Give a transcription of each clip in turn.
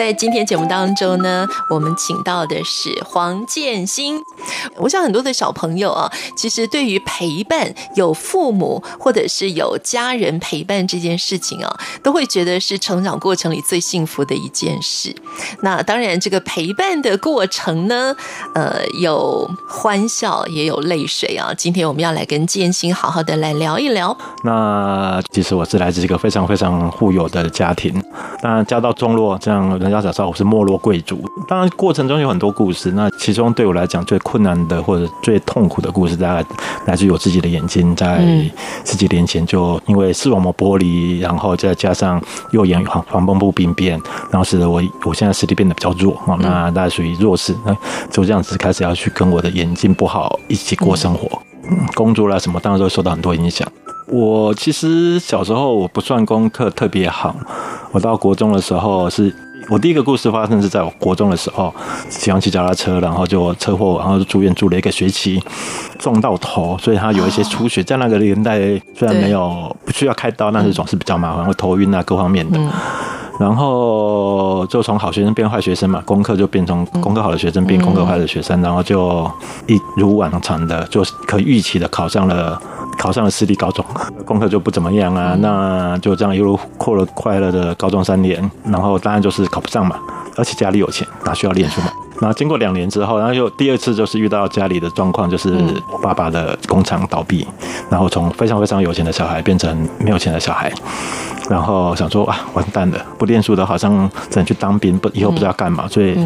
在今天节目当中呢，我们请到的是黄建新。我想很多的小朋友啊，其实对于陪伴有父母或者是有家人陪伴这件事情啊，都会觉得是成长过程里最幸福的一件事。那当然，这个陪伴的过程呢，呃，有欢笑也有泪水啊。今天我们要来跟建新好好的来聊一聊。那其实我是来自一个非常非常富有的家庭，当然家道中落，这样人家早知道我是没落贵族。当然过程中有很多故事，那其中对我来讲最困难的或者最痛苦的故事，大概来自于我自己的眼睛，在十几年前就因为视网膜剥离，然后再加上右眼黄黄斑部病变，然后使得我我现在视力变得比较弱啊，那大概属于弱视，那就这样子开始要去跟我的眼睛不好一起过生活，工作啦什么，当然都会受到很多影响。我其实小时候我不算功课特别好，我到国中的时候是。我第一个故事发生是在我国中的时候，喜欢骑脚踏车，然后就车祸，然后就住院住了一个学期，撞到头，所以他有一些出血。在那个年代，虽然没有不需要开刀，但是总是比较麻烦，会头晕啊，各方面的。然后就从好学生变坏学生嘛，功课就变成功课好的学生变功课坏的学生，然后就一如往常的，就可预期的考上了。考上了私立高中，功课就不怎么样啊，那就这样一路过了快乐的高中三年，然后当然就是考不上嘛，而且家里有钱，哪需要念书嘛？然后经过两年之后，然后又第二次就是遇到家里的状况，就是我爸爸的工厂倒闭，然后从非常非常有钱的小孩变成没有钱的小孩。然后想说啊，完蛋了，不念书的，好像只能去当兵，不以后不知道干嘛，所以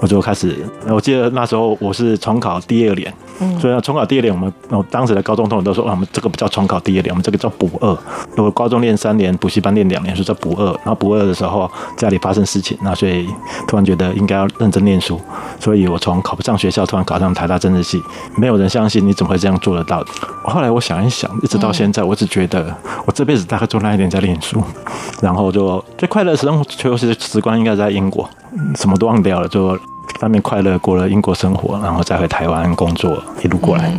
我就开始。我记得那时候我是重考第二年，所以重考第二年，我们我当时的高中同学都说，我们这个不叫重考第二年，我们这个叫补二。如果高中念三年，补习班念两年，说叫补二。然后补二的时候，家里发生事情，那所以突然觉得应该要认真念书，所以我从考不上学校，突然考上台大政治系，没有人相信你怎么会这样做得到。后来我想一想，一直到现在，我只觉得我这辈子大概就那一年在念书。然后就最快乐的生活，求学时光应该在英国，什么都忘掉了，就当面快乐过了英国生活，然后再回台湾工作，一路过来。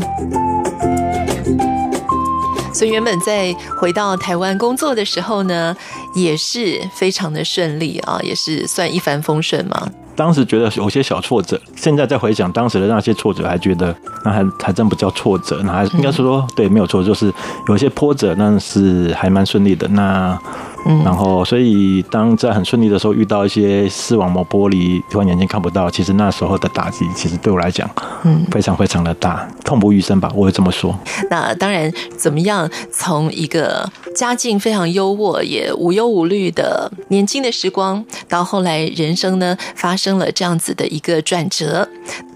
所以原本在回到台湾工作的时候呢，也是非常的顺利啊，也是算一帆风顺嘛。当时觉得有些小挫折，现在再回想当时的那些挫折，还觉得那还还真不叫挫折，那还应该说说对，没有错，就是有些波折，但是还蛮顺利的。那。嗯，然后，所以当在很顺利的时候遇到一些视网膜剥离，突然眼睛看不到，其实那时候的打击，其实对我来讲，嗯，非常非常的大，痛不欲生吧，我会这么说。那当然，怎么样从一个家境非常优渥，也无忧无虑的年轻的时光，到后来人生呢发生了这样子的一个转折，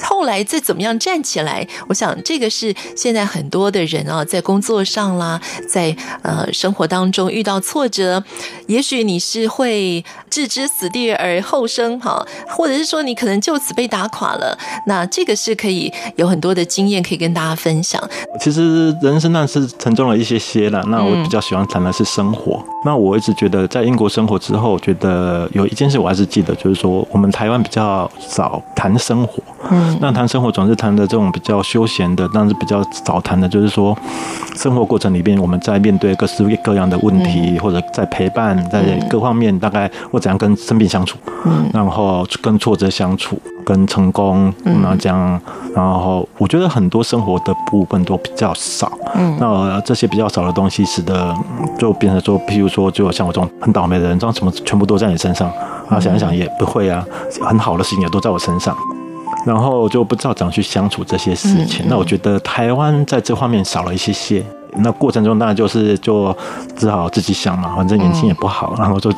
后来再怎么样站起来，我想这个是现在很多的人啊，在工作上啦，在呃生活当中遇到挫折。也许你是会置之死地而后生哈，或者是说你可能就此被打垮了。那这个是可以有很多的经验可以跟大家分享。其实人生那是沉重了一些些了。那我比较喜欢谈的是生活。嗯、那我一直觉得在英国生活之后，觉得有一件事我还是记得，就是说我们台湾比较少谈生活。嗯，那谈生活总是谈的这种比较休闲的，但是比较少谈的就是说生活过程里边我们在面对各式各样的问题，嗯、或者在陪伴，在各方面大概我怎样跟生病相处，嗯，然后跟挫折相处，跟成功，嗯，然后这样，然后我觉得很多生活的部分都比较少，嗯，那这些比较少的东西，使得就变成说，譬如说，就像我这种很倒霉的人，这样什么全部都在你身上，啊，想一想也不会啊，很好的事情也都在我身上。然后就不知道怎样去相处这些事情。那我觉得台湾在这方面少了一些些。那过程中当然就是就只好自己想嘛，反正年轻也不好，然后就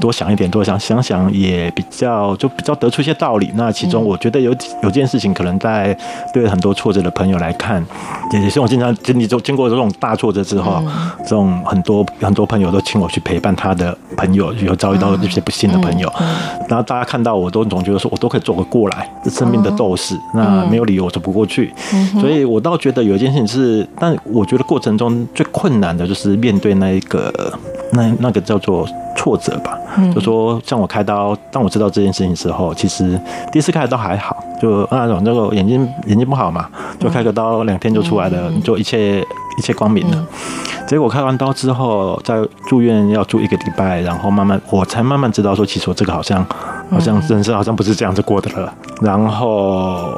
多想一点，多想想想也比较就比较得出一些道理。那其中我觉得有有件事情，可能在对很多挫折的朋友来看，也是我经常经历就经过这种大挫折之后，这种很多很多朋友都请我去陪伴他的朋友，有遭遇到一些不幸的朋友，然后大家看到我都总觉得说我都可以做个过来，生命的斗士，那没有理由我走不过去，所以我倒觉得有一件事情是，但我觉得过程中最困难的就是面对那一个那那个叫做挫折吧。就说像我开刀，当我知道这件事情之后，其实第一次开刀还好，就那种那个眼睛眼睛不好嘛，就开个刀两天就出来了，就一切一切光明了。结果开完刀之后，在住院要住一个礼拜，然后慢慢我才慢慢知道说，其实我这个好像好像人生好像不是这样子过的了。然后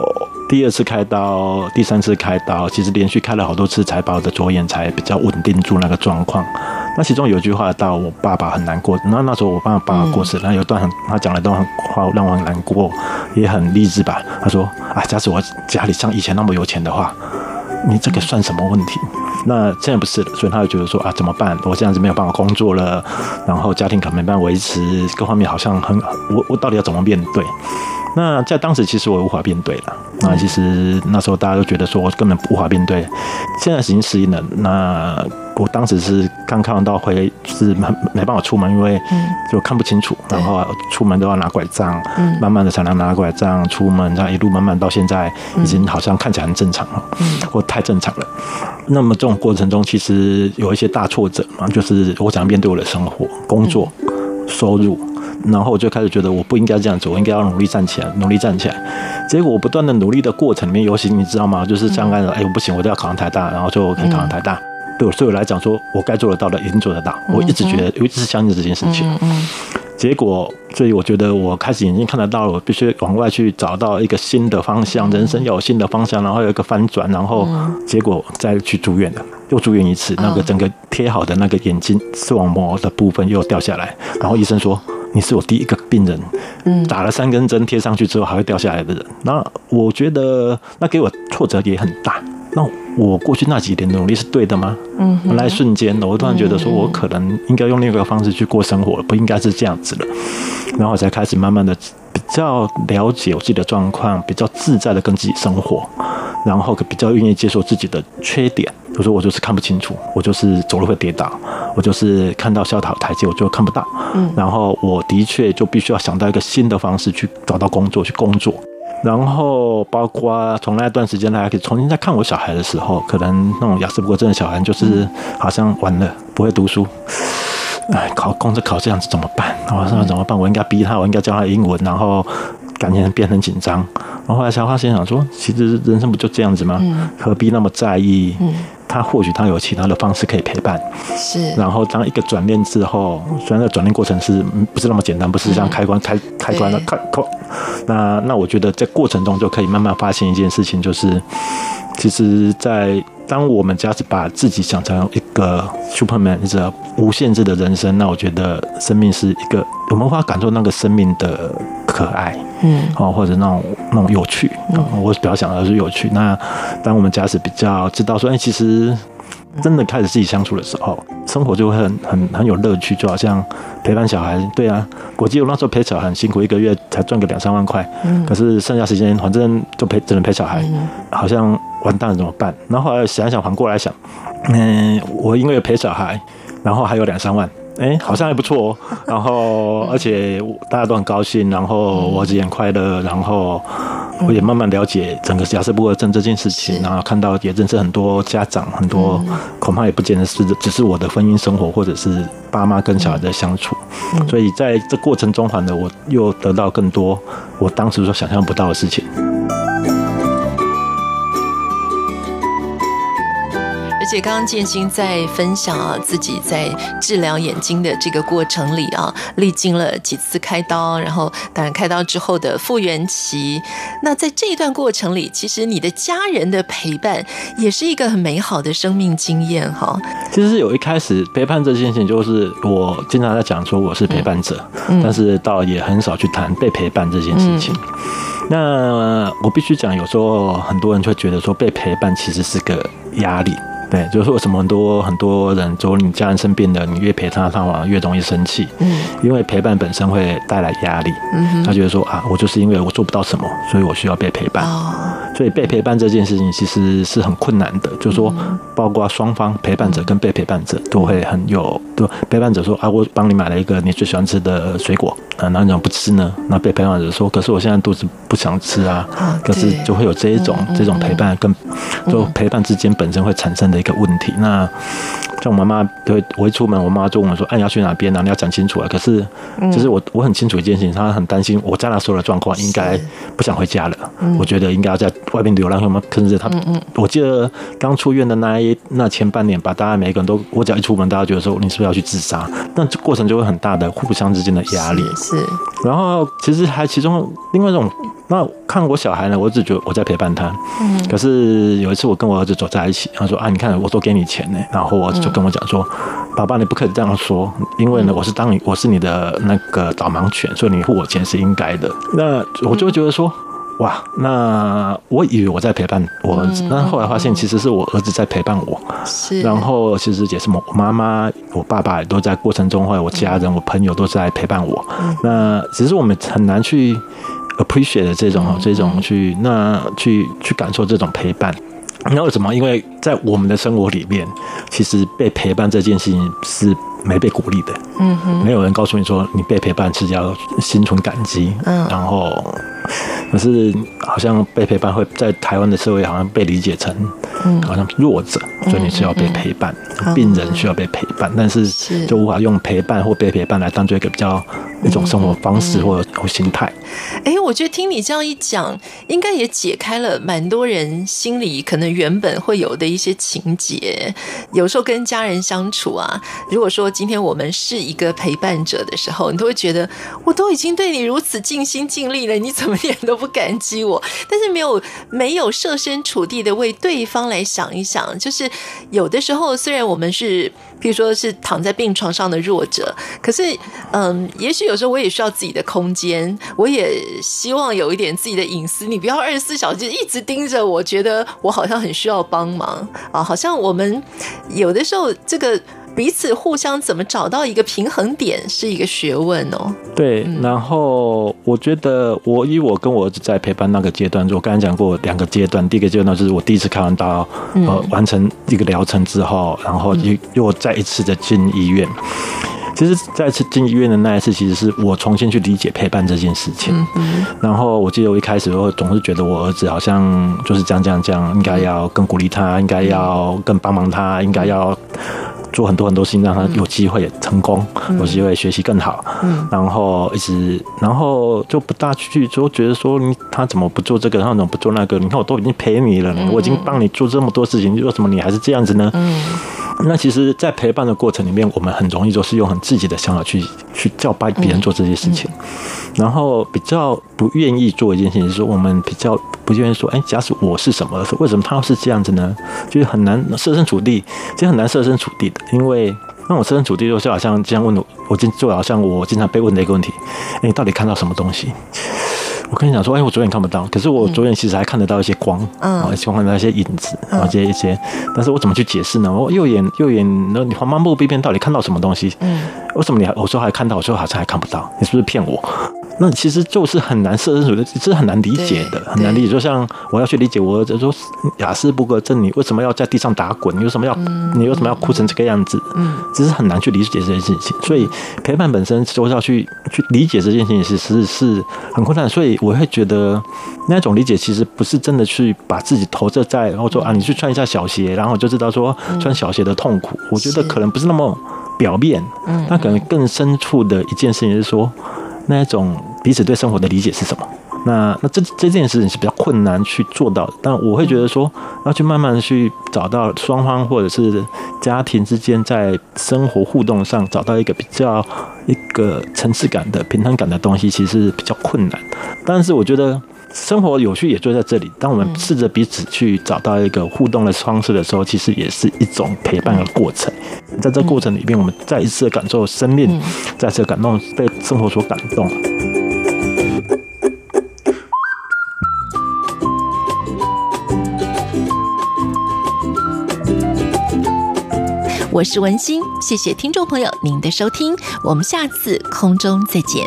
第二次开刀，第三次开刀，其实连续开了好多次才把我的左眼才比较稳定住那个状况。那其中有一句话，到我爸爸很难过。那那时候我爸爸过世，那有段很他讲的一段话让我很难过，也很励志吧。他说：“啊，假使我家里像以前那么有钱的话，你这个算什么问题？那现在不是了，所以他就觉得说啊，怎么办？我这样子没有办法工作了，然后家庭可能没办法维持，各方面好像很……我我到底要怎么面对？那在当时其实我无法面对了。那其实那时候大家都觉得说我根本无法面对，现在已经适应了。那。我当时是刚看完刀回，是没没办法出门，因为就看不清楚，然后出门都要拿拐杖，慢慢的才能拿拐杖出门，这样一路慢慢到现在，已经好像看起来很正常了，或太正常了。那么这种过程中，其实有一些大挫折嘛，就是我怎样面对我的生活、工作、收入，然后我就开始觉得我不应该这样子，我应该要努力站起来，努力站起来。结果我不断的努力的过程里面，尤其你知道吗？就是像刚才说，哎，我不行，我都要考上台大，然后就可以考上台大。对我，对我来讲，说我该做得到的，一定做得到。我一直觉得，我一直是相信这件事情。结果，所以我觉得我开始已经看得到了，我必须往外去找到一个新的方向，人生要有新的方向，然后有一个翻转，然后结果再去住院了，又住院一次，那个整个贴好的那个眼睛视网膜的部分又掉下来，然后医生说，你是我第一个病人，嗯，打了三根针贴上去之后还会掉下来的人。那我觉得那给我挫折也很大。那我过去那几年的努力是对的吗？嗯，那一瞬间，我突然觉得说，我可能应该用另一个方式去过生活，不应该是这样子的。然后我才开始慢慢的比较了解我自己的状况，比较自在的跟自己生活，然后比较愿意接受自己的缺点。比如说，我就是看不清楚，我就是走路会跌倒，我就是看到下台台阶我就看不到。嗯，然后我的确就必须要想到一个新的方式去找到工作，去工作。然后包括从那段时间，大家可以重新再看我小孩的时候，可能那种雅思不过症的小孩，就是好像完了不会读书，哎，考公职考这样子怎么办？我说怎么办？我应该逼他，我应该教他英文，然后感觉变得很紧张。然后后来才发现想说，其实人生不就这样子吗？何必那么在意？他或许他有其他的方式可以陪伴，是。然后当一个转念之后，虽然那转念过程是不是那么简单，不是像开关开开关了开关，那那我觉得在过程中就可以慢慢发现一件事情，就是其实，在。当我们只要是把自己想成一个 Superman，一个无限制的人生，那我觉得生命是一个我们无法感受那个生命的可爱，嗯，哦，或者那种那种有趣，我比较想的是有趣。那当我们假使比较知道说，哎，其实真的开始自己相处的时候，生活就会很很很有乐趣，就好像陪伴小孩。对啊，我记得我那时候陪小孩很辛苦，一个月才赚个两三万块，嗯，可是剩下时间反正就陪只能陪小孩，好像。完蛋了怎么办？然后后来想想，反过来想，嗯，我因为陪小孩，然后还有两三万，哎，好像还不错哦。然后而且大家都很高兴，然后我自己很快乐，然后我也慢慢了解整个亚瑟布尔症这件事情，然后看到也认识很多家长，很多恐怕也不见得是只是我的婚姻生活，或者是爸妈跟小孩的相处。所以在这过程中，反而我又得到更多我当时所想象不到的事情。且刚刚建新在分享啊，自己在治疗眼睛的这个过程里啊，历经了几次开刀，然后当然开刀之后的复原期。那在这一段过程里，其实你的家人的陪伴也是一个很美好的生命经验哈。其实是有一开始陪伴这件事情，就是我经常在讲说我是陪伴者，嗯、但是倒也很少去谈被陪伴这件事情。嗯、那我必须讲，有时候很多人会觉得说被陪伴其实是个压力。对，就是为什么很多很多人说你家人生病了，你越陪他，他反而越容易生气。嗯，因为陪伴本身会带来压力。嗯哼，他觉得说啊，我就是因为我做不到什么，所以我需要被陪伴。哦，所以被陪伴这件事情其实是很困难的，就是说，包括双方陪伴者跟被陪伴者都会很有，对，陪伴者说啊，我帮你买了一个你最喜欢吃的水果，啊，那你怎么不吃呢？那被陪伴者说，可是我现在肚子不想吃啊。啊可是就会有这一种这种陪伴跟就陪伴之间本身会产生的一个问题。那像我妈妈，对，我一出门，我妈就问我说：“哎，你要去哪边啊？你要讲清楚啊。”可是，就是我我很清楚一件事情，她很担心我在那时候的状况，应该不想回家了。我觉得应该要在外面流浪，什么？可是他们，我记得刚出院的那一那前半年吧，大家每个人都，我只要一出门，大家觉得说你是不是要去自杀？那这过程就会很大的互相之间的压力。是。然后其实还其中另外一种。那看我小孩呢，我只觉得我在陪伴他。嗯。可是有一次我跟我儿子走在一起，他说：“啊，你看我都给你钱呢。”然后我儿子就跟我讲说：“爸爸，你不可以这样说，因为呢，我是当你我是你的那个导盲犬，所以你付我钱是应该的。”那我就会觉得说：“哇，那我以为我在陪伴我儿子，但后来发现其实是我儿子在陪伴我。是。然后其实也是我妈妈、我爸爸也都在过程中，或者我家人、我朋友都在陪伴我。那只是我们很难去。appreciate 的这种这种去那去去感受这种陪伴，那为什么？因为在我们的生活里面，其实被陪伴这件事情是没被鼓励的。嗯哼，没有人告诉你说你被陪伴是要心存感激。嗯，然后可是好像被陪伴会在台湾的社会好像被理解成，嗯，好像弱者，所以你需要被陪伴，病人需要被陪伴，但是就无法用陪伴或被陪伴来当做一个比较。一种生活方式或或心态。哎，我觉得听你这样一讲，应该也解开了蛮多人心里可能原本会有的一些情结。有时候跟家人相处啊，如果说今天我们是一个陪伴者的时候，你都会觉得我都已经对你如此尽心尽力了，你怎么一 点都不感激我？但是没有没有设身处地的为对方来想一想，就是有的时候虽然我们是。比如说是躺在病床上的弱者，可是，嗯，也许有时候我也需要自己的空间，我也希望有一点自己的隐私。你不要二十四小时一直盯着我，觉得我好像很需要帮忙啊，好像我们有的时候这个。彼此互相怎么找到一个平衡点是一个学问哦。对，然后我觉得我以我跟我儿子在陪伴那个阶段，我刚才讲过两个阶段，第一个阶段就是我第一次开完刀，呃，完成一个疗程之后，然后又又再一次的进医院。其实再次进医院的那一次，其实是我重新去理解陪伴这件事情。嗯然后我记得我一开始我总是觉得我儿子好像就是这样这样这样，应该要更鼓励他，应该要更帮忙他，应该要。做很多很多事情，让他有机会成功，嗯、有机会学习更好。嗯，然后一直，然后就不大去，就觉得说你他怎么不做这个，他怎么不做那个？你看我都已经陪你了，嗯、我已经帮你做这么多事情，为什么你还是这样子呢？嗯。那其实，在陪伴的过程里面，我们很容易就是用很自己的想法去去叫拜别人做这些事情，然后比较不愿意做一件事情，就是我们比较不愿意说，哎，假使我是什么，为什么他要是这样子呢？就是很难设身处地，其实很难设身处地的，因为那我设身处地，就是好像这样问我，我经就好像我经常被问的一个问题，哎，你到底看到什么东西？我跟你讲说，哎，我左眼看不到，可是我左眼其实还看得到一些光，嗯，希望看到一些影子，然后这些一些，但是我怎么去解释呢？我右眼右眼，那你黄斑部病变到底看到什么东西？嗯，为什么你还我说还看到，我说好像还看不到？你是不是骗我？那其实就是很难设身处地，这是很难理解的，很难理解。就像我要去理解我儿子说雅斯伯格症，你为什么要在地上打滚？你为什么要你为什么要哭成这个样子？嗯，只是很难去理解这件事情。所以陪伴本身就是要去去理解这件事情，其实是很困难。所以我会觉得那种理解其实不是真的去把自己投射在，然后说啊，你去穿一下小鞋，然后就知道说穿小鞋的痛苦。我觉得可能不是那么表面，嗯，那可能更深处的一件事情是说。那一种彼此对生活的理解是什么？那那这这件事情是比较困难去做到的。但我会觉得说，要去慢慢去找到双方或者是家庭之间在生活互动上找到一个比较一个层次感的平衡感的东西，其实比较困难。但是我觉得。生活有趣也就在这里。当我们试着彼此去找到一个互动的方式的时候，其实也是一种陪伴的过程。在这过程里面，我们再一次感受生命，再次感动，被生活所感动。我是文心，谢谢听众朋友您的收听，我们下次空中再见。